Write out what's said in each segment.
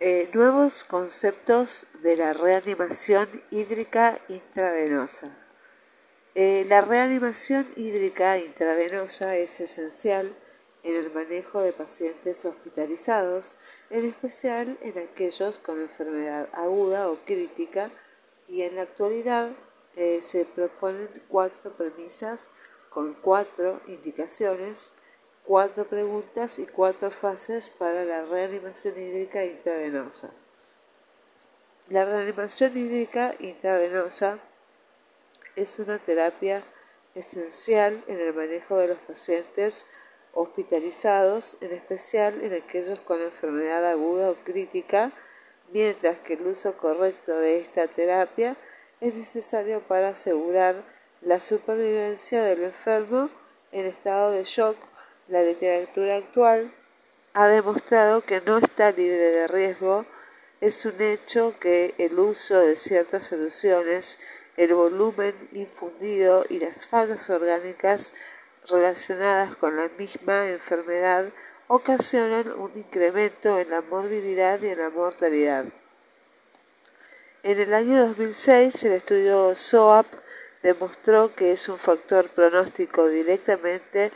Eh, nuevos conceptos de la reanimación hídrica intravenosa. Eh, la reanimación hídrica intravenosa es esencial en el manejo de pacientes hospitalizados, en especial en aquellos con enfermedad aguda o crítica, y en la actualidad eh, se proponen cuatro premisas con cuatro indicaciones, cuatro preguntas y cuatro fases para la reanimación hídrica intravenosa. La reanimación hídrica intravenosa es una terapia esencial en el manejo de los pacientes hospitalizados, en especial en aquellos con enfermedad aguda o crítica, mientras que el uso correcto de esta terapia es necesario para asegurar la supervivencia del enfermo en estado de shock. La literatura actual ha demostrado que no está libre de riesgo. Es un hecho que el uso de ciertas soluciones, el volumen infundido y las fallas orgánicas relacionadas con la misma enfermedad ocasionan un incremento en la morbilidad y en la mortalidad. En el año 2006, el estudio SOAP demostró que es un factor pronóstico directamente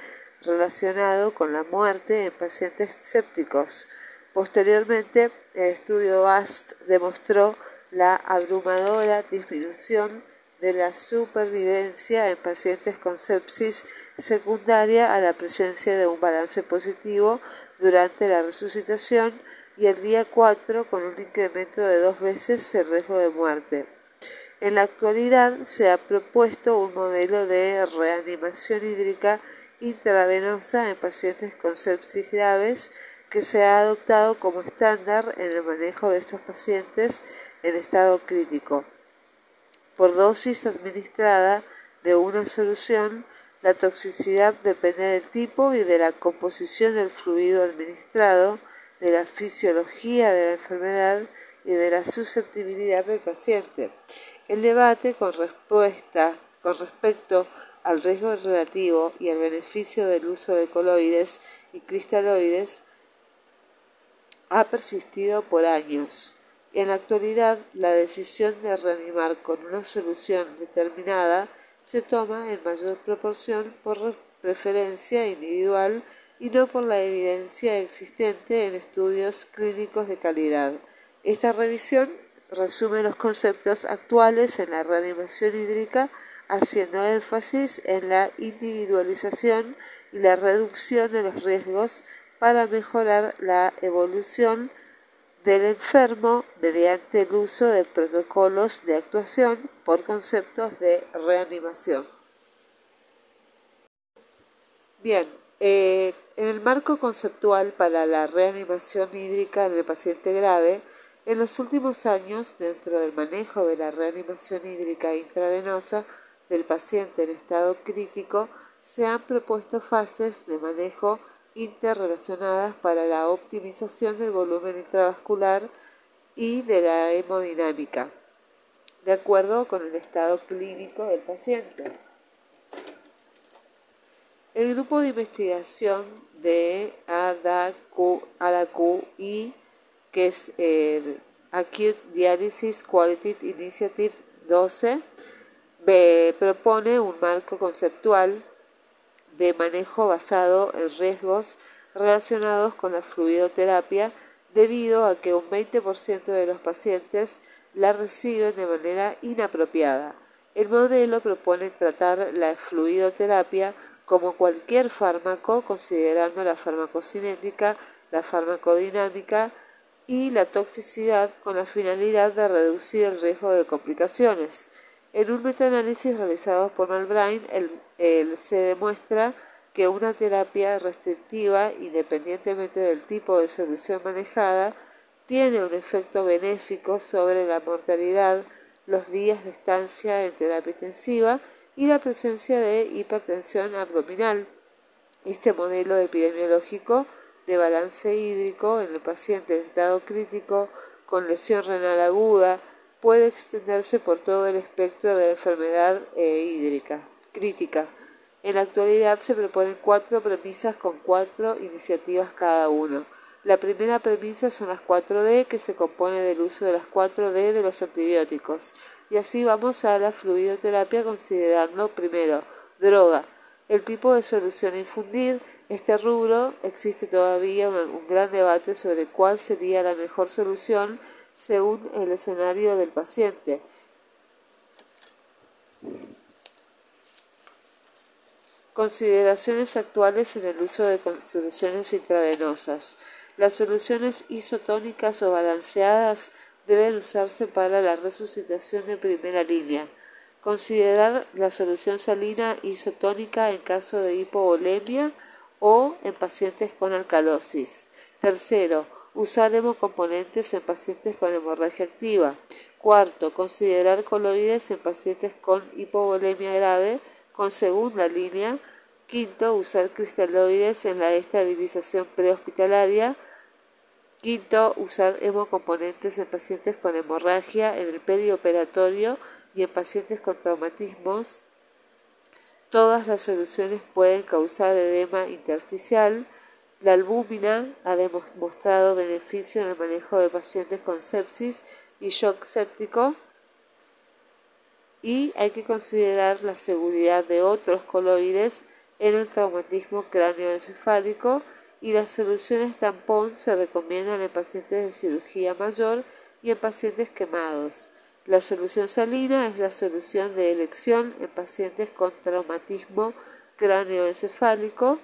relacionado con la muerte en pacientes sépticos. Posteriormente, el estudio BAST demostró la abrumadora disminución de la supervivencia en pacientes con sepsis secundaria a la presencia de un balance positivo durante la resucitación y el día 4 con un incremento de dos veces el riesgo de muerte. En la actualidad se ha propuesto un modelo de reanimación hídrica intravenosa en pacientes con sepsis graves que se ha adoptado como estándar en el manejo de estos pacientes en estado crítico. Por dosis administrada de una solución, la toxicidad depende del tipo y de la composición del fluido administrado, de la fisiología de la enfermedad y de la susceptibilidad del paciente. El debate con, respuesta, con respecto al riesgo relativo y al beneficio del uso de coloides y cristaloides ha persistido por años. En la actualidad, la decisión de reanimar con una solución determinada se toma en mayor proporción por preferencia individual y no por la evidencia existente en estudios clínicos de calidad. Esta revisión resume los conceptos actuales en la reanimación hídrica, haciendo énfasis en la individualización y la reducción de los riesgos para mejorar la evolución del enfermo mediante el uso de protocolos de actuación por conceptos de reanimación. Bien, eh, en el marco conceptual para la reanimación hídrica en el paciente grave, en los últimos años, dentro del manejo de la reanimación hídrica intravenosa del paciente en estado crítico, se han propuesto fases de manejo interrelacionadas para la optimización del volumen intravascular y de la hemodinámica, de acuerdo con el estado clínico del paciente. El grupo de investigación de ADAQ, que es el Acute Dialysis Quality Initiative 12, propone un marco conceptual de manejo basado en riesgos relacionados con la fluidoterapia debido a que un 20% de los pacientes la reciben de manera inapropiada. El modelo propone tratar la fluidoterapia como cualquier fármaco, considerando la farmacocinética, la farmacodinámica y la toxicidad con la finalidad de reducir el riesgo de complicaciones. En un metaanálisis realizado por Malbrain, se demuestra que una terapia restrictiva, independientemente del tipo de solución manejada, tiene un efecto benéfico sobre la mortalidad, los días de estancia en terapia intensiva y la presencia de hipertensión abdominal. Este modelo epidemiológico de balance hídrico en el paciente en estado crítico con lesión renal aguda puede extenderse por todo el espectro de la enfermedad eh, hídrica crítica. En la actualidad se proponen cuatro premisas con cuatro iniciativas cada uno. La primera premisa son las 4D, que se compone del uso de las 4D de los antibióticos. Y así vamos a la fluidoterapia considerando primero droga, el tipo de solución a infundir. Este rubro existe todavía un gran debate sobre cuál sería la mejor solución según el escenario del paciente. Consideraciones actuales en el uso de soluciones intravenosas. Las soluciones isotónicas o balanceadas deben usarse para la resucitación de primera línea. Considerar la solución salina isotónica en caso de hipovolemia o en pacientes con alcalosis. Tercero, usar hemocomponentes en pacientes con hemorragia activa. Cuarto, considerar coloides en pacientes con hipovolemia grave con segunda línea. Quinto, usar cristaloides en la estabilización prehospitalaria. Quinto, usar hemocomponentes en pacientes con hemorragia en el perioperatorio y en pacientes con traumatismos. Todas las soluciones pueden causar edema intersticial. La albúmina ha demostrado beneficio en el manejo de pacientes con sepsis y shock séptico y hay que considerar la seguridad de otros coloides en el traumatismo cráneoencefálico y las soluciones tampón se recomiendan en pacientes de cirugía mayor y en pacientes quemados. La solución salina es la solución de elección en pacientes con traumatismo cráneoencefálico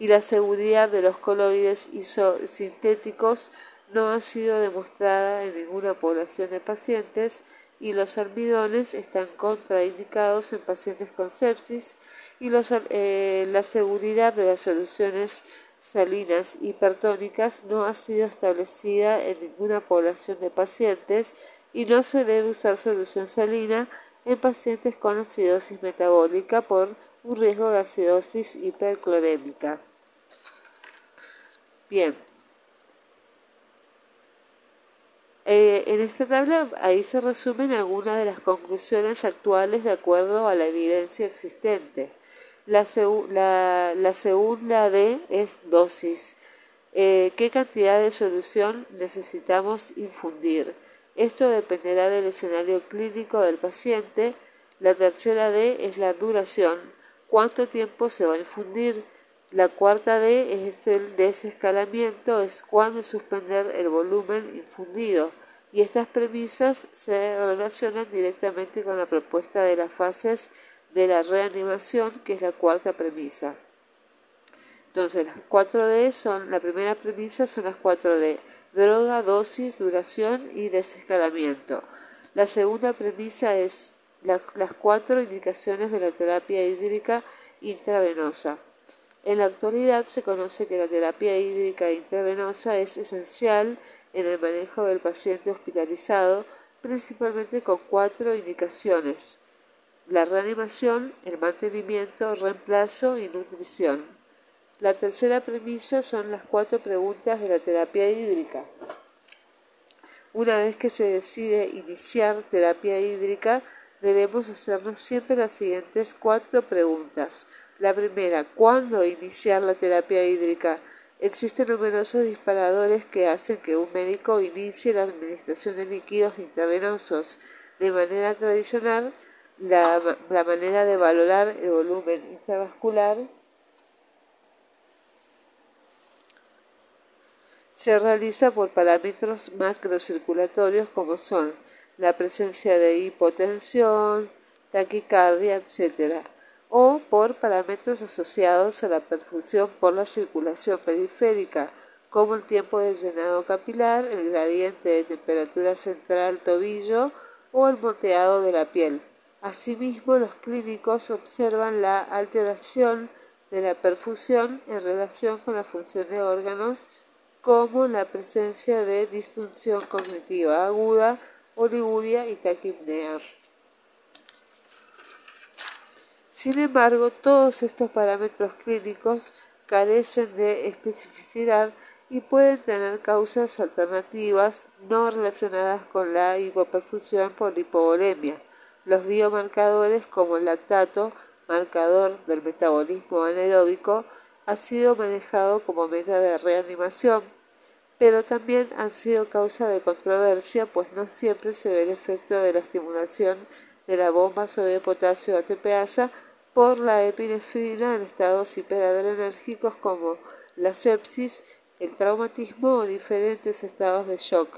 y la seguridad de los coloides isosintéticos no ha sido demostrada en ninguna población de pacientes y los almidones están contraindicados en pacientes con sepsis y eh, la seguridad de las soluciones salinas hipertónicas no ha sido establecida en ninguna población de pacientes y no se debe usar solución salina en pacientes con acidosis metabólica por un riesgo de acidosis hiperclorémica. Bien, Eh, en esta tabla ahí se resumen algunas de las conclusiones actuales de acuerdo a la evidencia existente. La, segunda D es dosis. Eh, ¿Qué cantidad de solución necesitamos infundir? Esto dependerá del escenario clínico del paciente. La tercera D es la duración. ¿Cuánto tiempo se va a infundir? La cuarta D es el desescalamiento, es cuándo suspender el volumen infundido y estas premisas se relacionan directamente con la propuesta de las fases de la reanimación, que es la cuarta premisa. Entonces, las 4D son, la primera premisa son las 4D, droga, dosis, duración y desescalamiento. La segunda premisa es las cuatro indicaciones de la terapia hídrica intravenosa. En la actualidad se conoce que la terapia hídrica intravenosa es esencial en el manejo del paciente hospitalizado, principalmente con cuatro indicaciones. La reanimación, el mantenimiento, reemplazo y nutrición. La tercera premisa son las cuatro preguntas de la terapia hídrica. Una vez que se decide iniciar terapia hídrica, debemos hacernos siempre las siguientes cuatro preguntas. La primera, ¿cuándo iniciar la terapia hídrica? Existen numerosos disparadores que hacen que un médico inicie la administración de líquidos intravenosos. De manera tradicional, la, manera de valorar el volumen intravascular se realiza por parámetros macrocirculatorios como son la presencia de hipotensión, taquicardia, etc o por parámetros asociados a la perfusión por la circulación periférica, como el tiempo de llenado capilar, el gradiente de temperatura central tobillo o el moteado de la piel. Asimismo, los clínicos observan la alteración de la perfusión en relación con la función de órganos, como la presencia de disfunción cognitiva aguda, oliguria y taquipnea. Sin embargo, todos estos parámetros clínicos carecen de especificidad y pueden tener causas alternativas no relacionadas con la hipoperfusión por hipovolemia. Los biomarcadores como el lactato, marcador del metabolismo anaeróbico, ha sido manejado como meta de reanimación, pero también han sido causa de controversia, pues no siempre se ve el efecto de la estimulación de la bomba sodio potasio ATPasa por la epinefrina en estados hiperadrenérgicos como la sepsis, el traumatismo o diferentes estados de shock.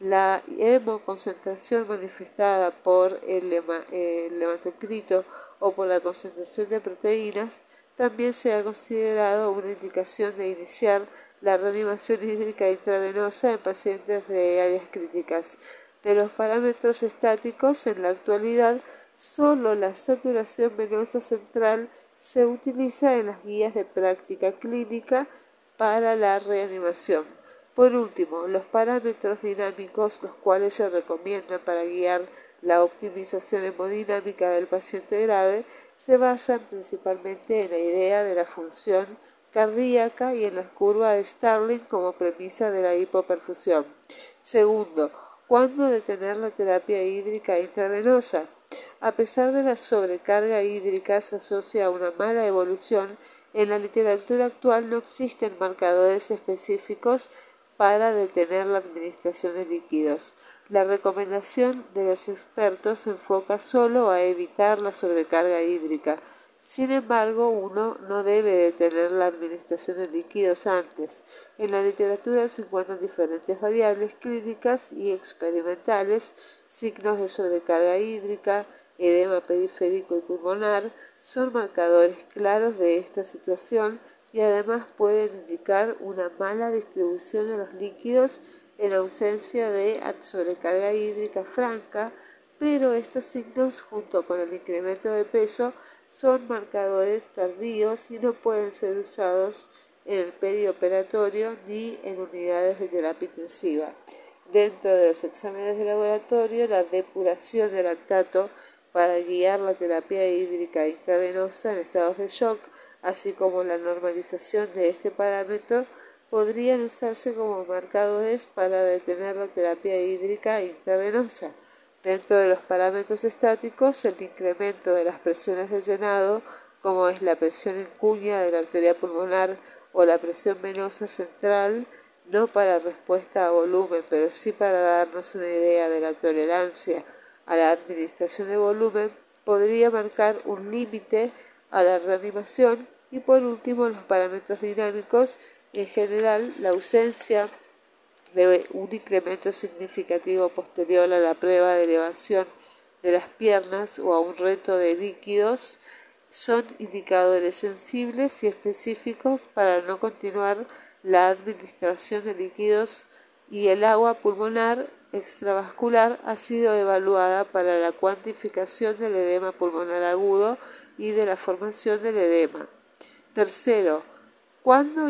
La hemoconcentración manifestada por el, hematocrito o por la concentración de proteínas también se ha considerado una indicación de iniciar la reanimación hídrica intravenosa en pacientes de áreas críticas. De los parámetros estáticos, en la actualidad, solo la saturación venosa central se utiliza en las guías de práctica clínica para la reanimación. Por último, los parámetros dinámicos, los cuales se recomiendan para guiar la optimización hemodinámica del paciente grave, se basan principalmente en la idea de la función cardíaca y en la curva de Starling como premisa de la hipoperfusión. Segundo, ¿cuándo detener la terapia hídrica intravenosa? A pesar de la sobrecarga hídrica se asocia a una mala evolución, en la literatura actual no existen marcadores específicos para detener la administración de líquidos. La recomendación de los expertos se enfoca solo a evitar la sobrecarga hídrica. Sin embargo, uno no debe detener la administración de líquidos antes. En la literatura se encuentran diferentes variables clínicas y experimentales, signos de sobrecarga hídrica, edema periférico y pulmonar, son marcadores claros de esta situación y además pueden indicar una mala distribución de los líquidos en ausencia de sobrecarga hídrica franca, pero estos signos junto con el incremento de peso son marcadores tardíos y no pueden ser usados en el perioperatorio ni en unidades de terapia intensiva. Dentro de los exámenes de laboratorio, la depuración del lactato para guiar la terapia hídrica intravenosa en estados de shock, así como la normalización de este parámetro, podrían usarse como marcadores para detener la terapia hídrica intravenosa. Dentro de los parámetros estáticos, el incremento de las presiones de llenado, como es la presión en cuña de la arteria pulmonar o la presión venosa central, no para respuesta a volumen, pero sí para darnos una idea de la tolerancia a la administración de volumen, podría marcar un límite a la reanimación y por último los parámetros dinámicos en general, la ausencia de un incremento significativo posterior a la prueba de elevación de las piernas o a un reto de líquidos son indicadores sensibles y específicos para no continuar la administración de líquidos y el agua pulmonar extravascular ha sido evaluada para la cuantificación del edema pulmonar agudo y de la formación del edema. Tercero, ¿cuándo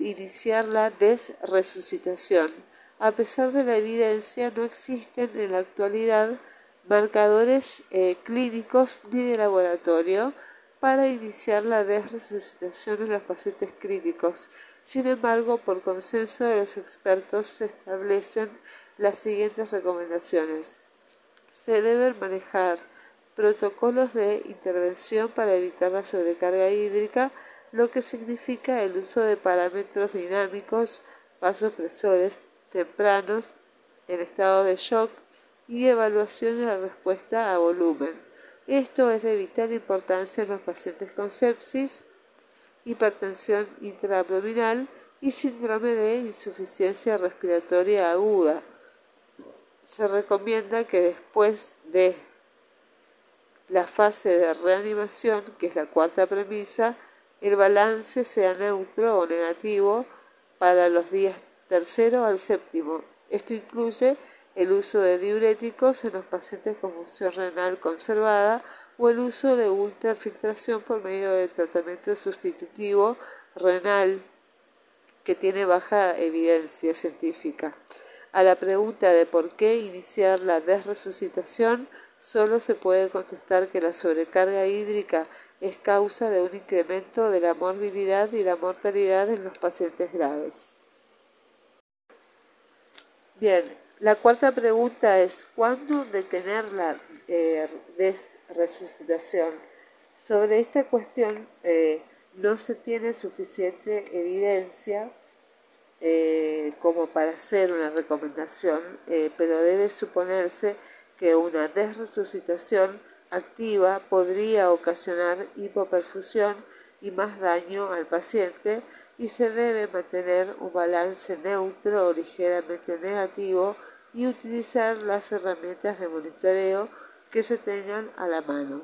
iniciar la desresucitación. A pesar de la evidencia, no existen en la actualidad marcadores eh, clínicos ni de laboratorio para iniciar la desresucitación en los pacientes críticos. Sin embargo, por consenso de los expertos se establecen las siguientes recomendaciones. Se deben manejar protocolos de intervención para evitar la sobrecarga hídrica lo que significa el uso de parámetros dinámicos, vasopresores tempranos en estado de shock y evaluación de la respuesta a volumen. Esto es de vital importancia en los pacientes con sepsis, hipertensión intraabdominal y síndrome de insuficiencia respiratoria aguda. Se recomienda que después de la fase de reanimación, que es la cuarta premisa, el balance sea neutro o negativo para los días tercero al séptimo. Esto incluye el uso de diuréticos en los pacientes con función renal conservada o el uso de ultrafiltración por medio de tratamiento sustitutivo renal que tiene baja evidencia científica. A la pregunta de por qué iniciar la desresucitación, solo se puede contestar que la sobrecarga hídrica es causa de un incremento de la morbilidad y la mortalidad en los pacientes graves. Bien, la cuarta pregunta es, ¿cuándo detener la eh, desresucitación? Sobre esta cuestión, eh, no se tiene suficiente evidencia eh, como para hacer una recomendación, eh, pero debe suponerse que una desresucitación activa podría ocasionar hipoperfusión y más daño al paciente y se debe mantener un balance neutro o ligeramente negativo y utilizar las herramientas de monitoreo que se tengan a la mano.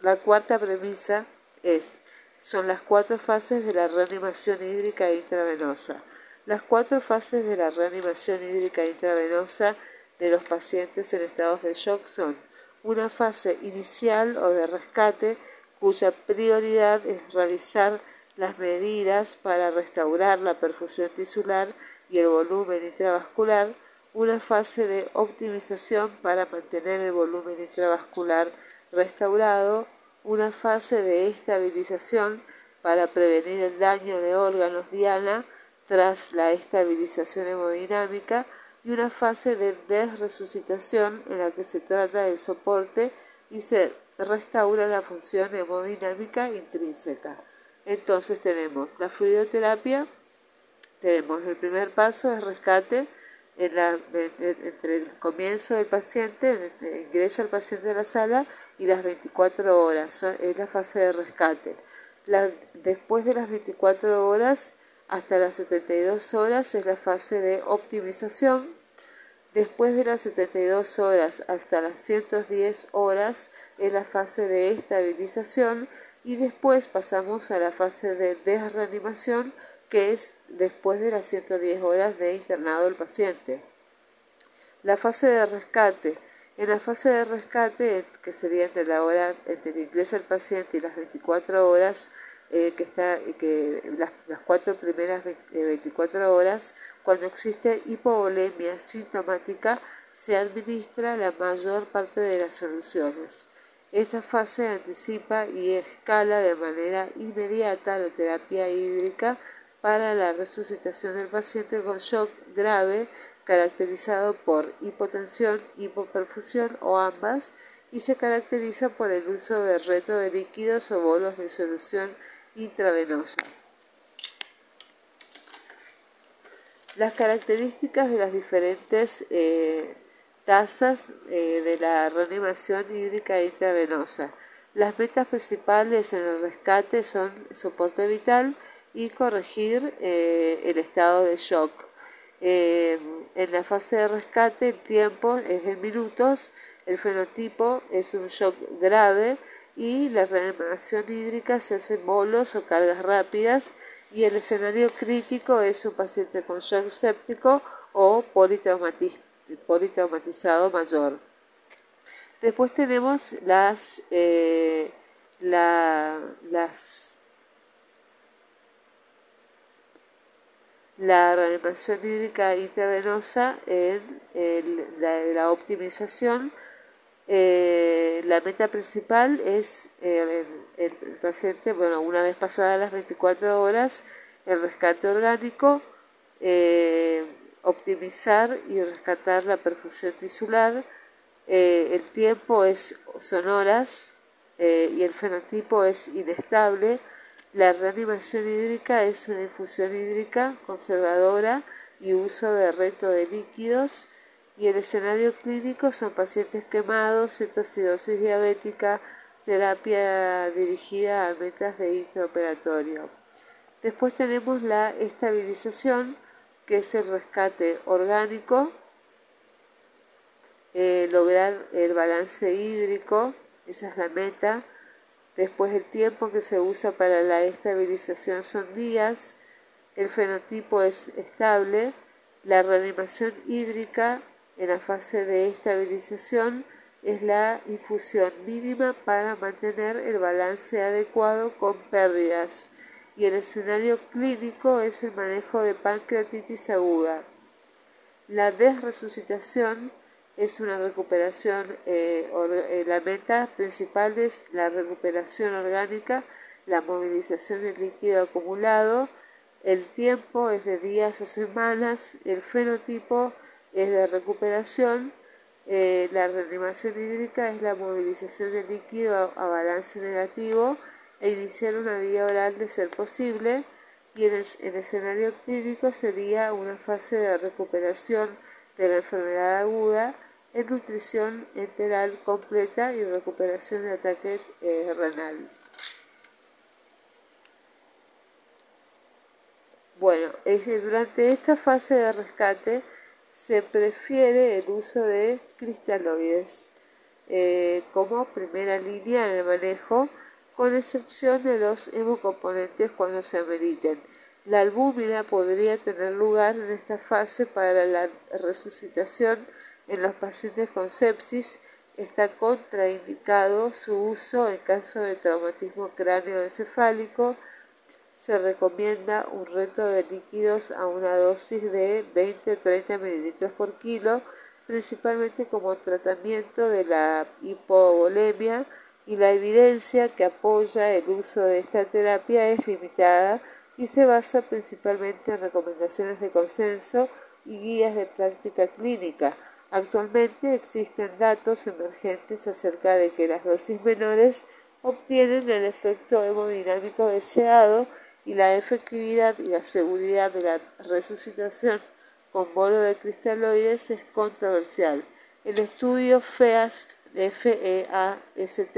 La cuarta premisa es, son las cuatro fases de la reanimación hídrica intravenosa. Las cuatro fases de la reanimación hídrica intravenosa de los pacientes en estados de shock son una fase inicial o de rescate cuya prioridad es realizar las medidas para restaurar la perfusión tisular y el volumen intravascular, una fase de optimización para mantener el volumen intravascular restaurado, una fase de estabilización para prevenir el daño de órganos diana tras la estabilización hemodinámica y una fase de desresucitación en la que se trata del soporte y se restaura la función hemodinámica intrínseca. Entonces tenemos la fluidoterapia, tenemos el primer paso es rescate entre el comienzo del paciente, ingresa el paciente a la sala y las 24 horas, es la fase de rescate. después de las 24 horas hasta las 72 horas es la fase de optimización. Después de las 72 horas hasta las 110 horas es la fase de estabilización y después pasamos a la fase de desreanimación que es después de las 110 horas de internado del paciente. La fase de rescate. En la fase de rescate, que sería entre la hora entre que ingresa el paciente y las 24 horas, eh, que está que las, cuatro primeras 24 eh, horas, cuando existe hipovolemia sintomática, se administra la mayor parte de las soluciones. Esta fase anticipa y escala de manera inmediata la terapia hídrica para la resucitación del paciente con shock grave caracterizado por hipotensión, hipoperfusión o ambas y se caracteriza por el uso de reto de líquidos o bolos de solución intravenosa. Las características de las diferentes eh, tasas eh, de la reanimación hídrica intravenosa. Las metas principales en el rescate son soporte vital y corregir eh, el estado de shock. Eh, en la fase de rescate el tiempo es en minutos, el fenotipo es un shock grave y la reanimación hídrica se hace en bolos o cargas rápidas y el escenario crítico es un paciente con shock séptico o politraumatizado mayor. Después tenemos las, eh, la, las la reanimación hídrica intravenosa en la, optimización. Eh, la meta principal es el, el, paciente, bueno, una vez pasadas las 24 horas, el rescate orgánico. Eh, optimizar y rescatar la perfusión tisular. Eh, el tiempo es, son horas eh, y el fenotipo es inestable. La reanimación hídrica es una infusión hídrica conservadora y uso de reto de líquidos. Y el escenario clínico son pacientes quemados, cetocidosis diabética, terapia dirigida a metas de intraoperatorio. Después tenemos la estabilización que es el rescate orgánico, eh, lograr el balance hídrico, esa es la meta. Después el tiempo que se usa para la estabilización son días, el fenotipo es estable, la reanimación hídrica en la fase de estabilización es la infusión mínima para mantener el balance adecuado con pérdidas y el escenario clínico es el manejo de pancreatitis aguda. La desresucitación es una recuperación, eh, eh, la meta principal es la recuperación orgánica, la movilización del líquido acumulado, el tiempo es de días a semanas, el fenotipo es de recuperación, eh, la reanimación hídrica es la movilización del líquido a balance negativo, e iniciar una vía oral de ser posible y en el, escenario clínico sería una fase de recuperación de la enfermedad aguda en nutrición enteral completa y recuperación de ataque eh, renal. Bueno, durante esta fase de rescate se prefiere el uso de cristaloides eh, como primera línea en el manejo, con excepción de los hemocomponentes cuando se ameriten. La albúmina podría tener lugar en esta fase para la resucitación en los pacientes con sepsis. Está contraindicado su uso en caso de traumatismo cráneoencefálico. Se recomienda un reto de líquidos a una dosis de 20-30 mililitros por kilo, principalmente como tratamiento de la hipovolemia y la evidencia que apoya el uso de esta terapia es limitada y se basa principalmente en recomendaciones de consenso y guías de práctica clínica Actualmente existen datos emergentes acerca de que las dosis menores obtienen el efecto hemodinámico deseado y la efectividad y la seguridad de la resucitación con bolo de cristaloides es controversial. El estudio FEAST, FEAST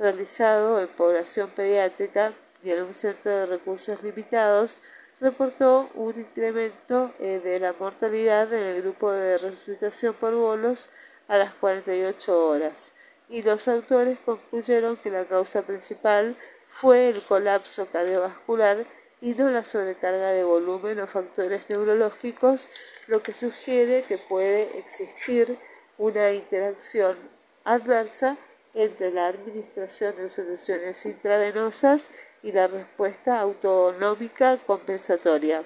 realizado en población pediátrica y en un centro de recursos limitados reportó un incremento eh, de la mortalidad en el grupo de resucitación por bolos a las 48 horas. Y los autores concluyeron que la causa principal fue el colapso cardiovascular y no la sobrecarga de volumen o factores neurológicos, lo que sugiere que puede existir una interacción adversa entre la administración de soluciones intravenosas y la respuesta autonómica compensatoria.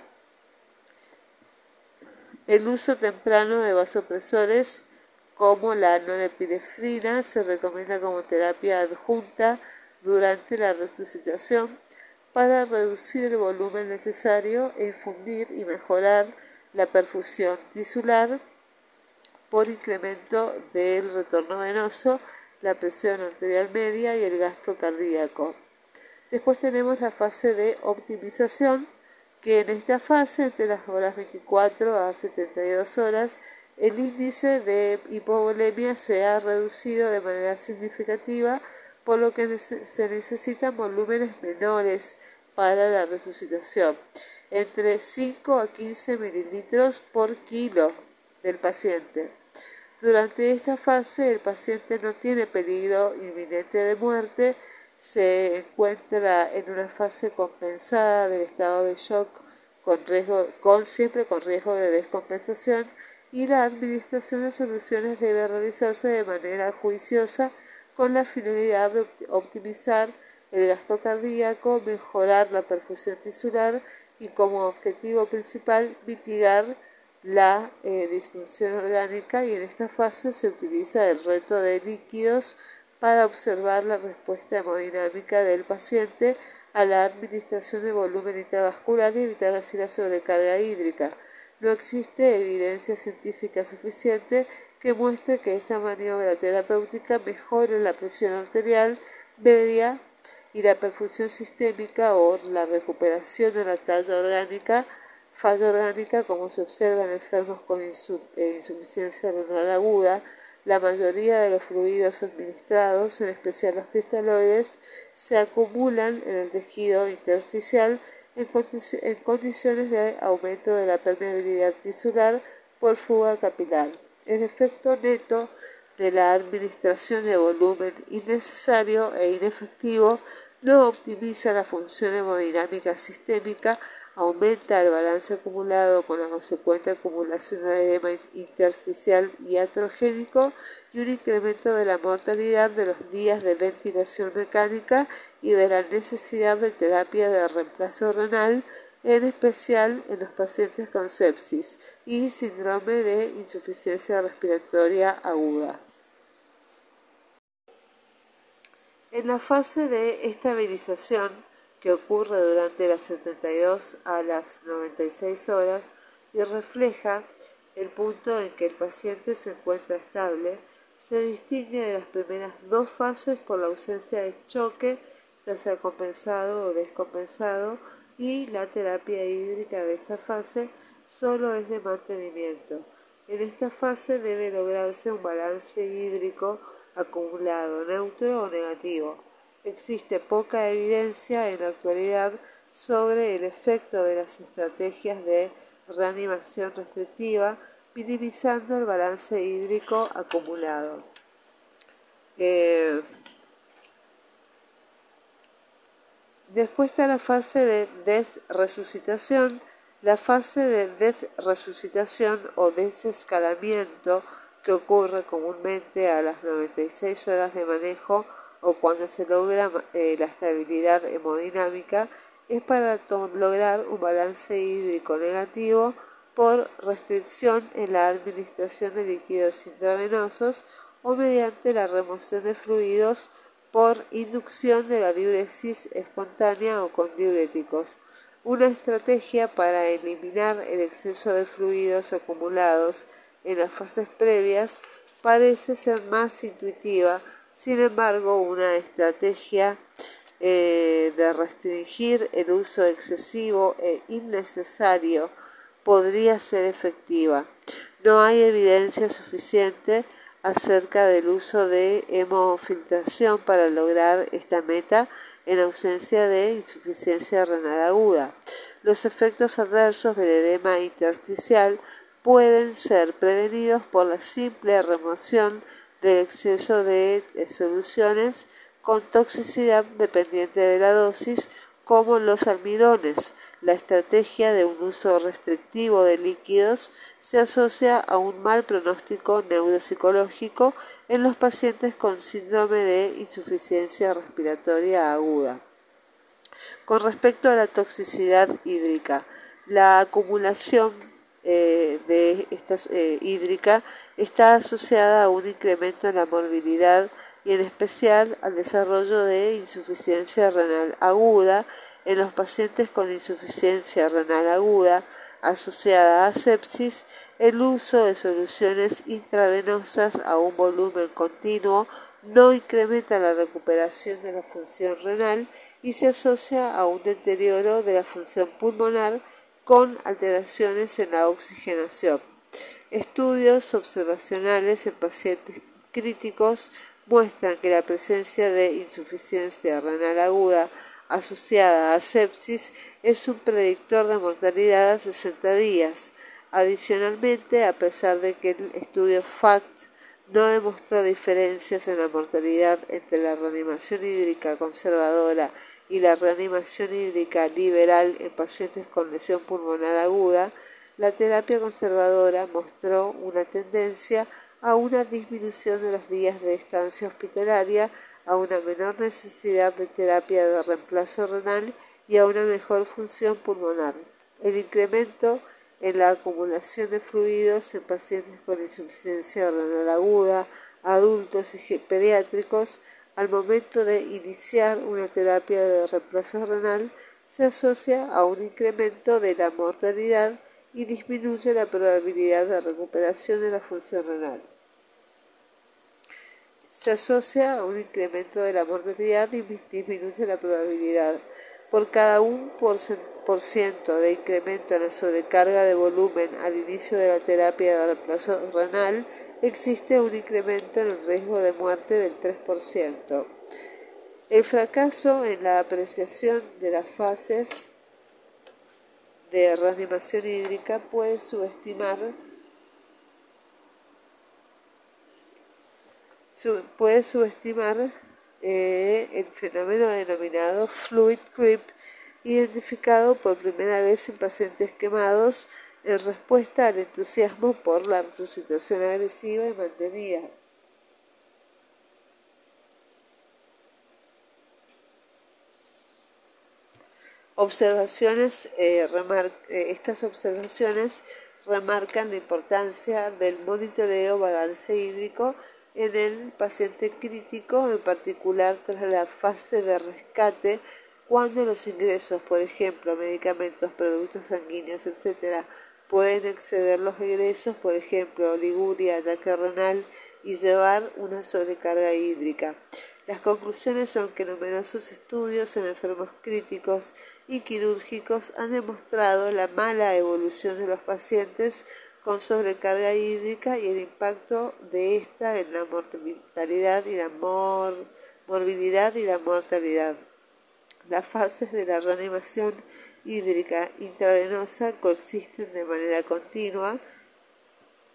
El uso temprano de vasopresores como la norepinefrina se recomienda como terapia adjunta durante la resucitación para reducir el volumen necesario e infundir y mejorar la perfusión tisular por incremento del retorno venoso, la presión arterial media y el gasto cardíaco. Después tenemos la fase de optimización, que en esta fase, entre las horas 24 a 72 horas, el índice de hipovolemia se ha reducido de manera significativa, por lo que se necesitan volúmenes menores para la resucitación, entre 5 a 15 mililitros por kilo del paciente. Durante esta fase el paciente no tiene peligro inminente de muerte, se encuentra en una fase compensada del estado de shock con riesgo, con, siempre con riesgo de descompensación y la administración de soluciones debe realizarse de manera juiciosa con la finalidad de optimizar el gasto cardíaco, mejorar la perfusión tisular y como objetivo principal mitigar la eh, disfunción orgánica y en esta fase se utiliza el reto de líquidos para observar la respuesta hemodinámica del paciente a la administración de volumen intravascular y evitar así la sobrecarga hídrica. No existe evidencia científica suficiente que muestre que esta maniobra terapéutica mejore la presión arterial media y la perfusión sistémica o la recuperación de la talla orgánica, falla orgánica como se observa en enfermos con eh, insuficiencia renal aguda, la mayoría de los fluidos administrados, en especial los cristaloides, se acumulan en el tejido intersticial en, condiciones de aumento de la permeabilidad tisular por fuga capilar. El efecto neto de la administración de volumen innecesario e inefectivo no optimiza la función hemodinámica sistémica aumenta el balance acumulado con la consecuente acumulación de edema intersticial y atrogénico y un incremento de la mortalidad de los días de ventilación mecánica y de la necesidad de terapia de reemplazo renal, en especial en los pacientes con sepsis y síndrome de insuficiencia respiratoria aguda. En la fase de estabilización, que ocurre durante las 72 a las 96 horas y refleja el punto en que el paciente se encuentra estable, se distingue de las primeras dos fases por la ausencia de choque ya sea compensado o descompensado, y la terapia hídrica de esta fase solo es de mantenimiento. En esta fase debe lograrse un balance hídrico acumulado, neutro o negativo. Existe poca evidencia en la actualidad sobre el efecto de las estrategias de reanimación restrictiva, minimizando el balance hídrico acumulado. Eh, después está la fase de desresucitación. La fase de desresucitación o desescalamiento que ocurre comúnmente a las 96 horas de manejo o cuando se logra eh, la estabilidad hemodinámica es para lograr un balance hídrico negativo por restricción en la administración de líquidos intravenosos o mediante la remoción de fluidos por inducción de la diuresis espontánea o con diuréticos. Una estrategia para eliminar el exceso de fluidos acumulados en las fases previas parece ser más intuitiva, sin embargo una estrategia eh, de restringir el uso excesivo e innecesario podría ser efectiva. No hay evidencia suficiente acerca del uso de hemofiltración para lograr esta meta en ausencia de insuficiencia renal aguda. Los efectos adversos del edema intersticial pueden ser prevenidos por la simple remoción del exceso de soluciones con toxicidad dependiente de la dosis, como los almidones. La estrategia de un uso restrictivo de líquidos se asocia a un mal pronóstico neuropsicológico en los pacientes con síndrome de insuficiencia respiratoria aguda. Con respecto a la toxicidad hídrica, la acumulación eh, de esta eh, hídrica está asociada a un incremento en la morbilidad y en especial al desarrollo de insuficiencia renal aguda en los pacientes con insuficiencia renal aguda asociada a sepsis, el uso de soluciones intravenosas a un volumen continuo no incrementa la recuperación de la función renal y se asocia a un deterioro de la función pulmonar con alteraciones en la oxigenación. Estudios observacionales en pacientes críticos muestran que la presencia de insuficiencia renal aguda asociada a sepsis es un predictor de mortalidad a 60 días. Adicionalmente, a pesar de que el estudio FACT no demostró diferencias en la mortalidad entre la reanimación hídrica conservadora y la reanimación hídrica liberal en pacientes con lesión pulmonar aguda, la terapia conservadora mostró una tendencia a una disminución de los días de estancia hospitalaria, a una menor necesidad de terapia de reemplazo renal y a una mejor función pulmonar. El incremento en la acumulación de fluidos en pacientes con insuficiencia renal aguda, adultos y pediátricos, al momento de iniciar una terapia de reemplazo renal, se asocia a un incremento de la mortalidad y disminuye la probabilidad de recuperación de la función renal. Se asocia a un incremento de la mortalidad y disminuye la probabilidad. Por cada un por ciento de incremento en la sobrecarga de volumen al inicio de la terapia de reemplazo renal, existe un incremento en el riesgo de muerte del 3%. El fracaso en la apreciación de las fases de reanimación hídrica puede subestimar puede subestimar eh, el fenómeno denominado fluid creep identificado por primera vez en pacientes quemados en respuesta al entusiasmo por la resucitación agresiva y mantenida. Observaciones, eh, eh, estas observaciones remarcan la importancia del monitoreo balance hídrico en el paciente crítico, en particular tras la fase de rescate, cuando los ingresos, por ejemplo, medicamentos, productos sanguíneos, etc., pueden exceder los ingresos, por ejemplo, oliguria, ataque renal, y llevar una sobrecarga hídrica. Las conclusiones son que numerosos estudios en enfermos críticos y quirúrgicos han demostrado la mala evolución de los pacientes con sobrecarga hídrica y el impacto de esta en la mortalidad y la morbilidad y la mortalidad. Las fases de la reanimación hídrica intravenosa coexisten de manera continua.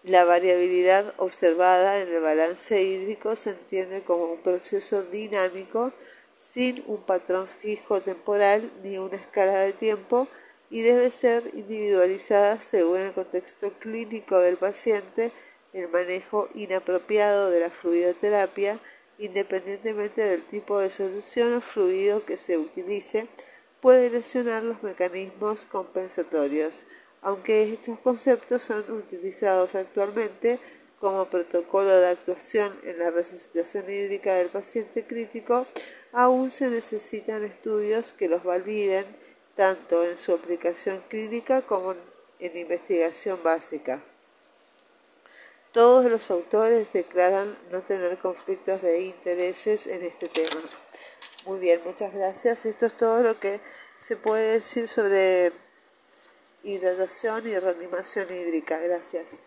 La variabilidad observada en el balance hídrico se entiende como un proceso dinámico sin un patrón fijo temporal ni una escala de tiempo y debe ser individualizada según el contexto clínico del paciente, el manejo inapropiado de la fluidoterapia, independientemente del tipo de solución o fluido que se utilice, puede lesionar los mecanismos compensatorios, aunque estos conceptos son utilizados actualmente como protocolo de actuación en la resucitación hídrica del paciente crítico, aún se necesitan estudios que los validen tanto en su aplicación clínica como en investigación básica. Todos los autores declaran no tener conflictos de intereses en este tema. Muy bien, muchas gracias. Esto es todo lo que se puede decir sobre hidratación y reanimación hídrica. Gracias.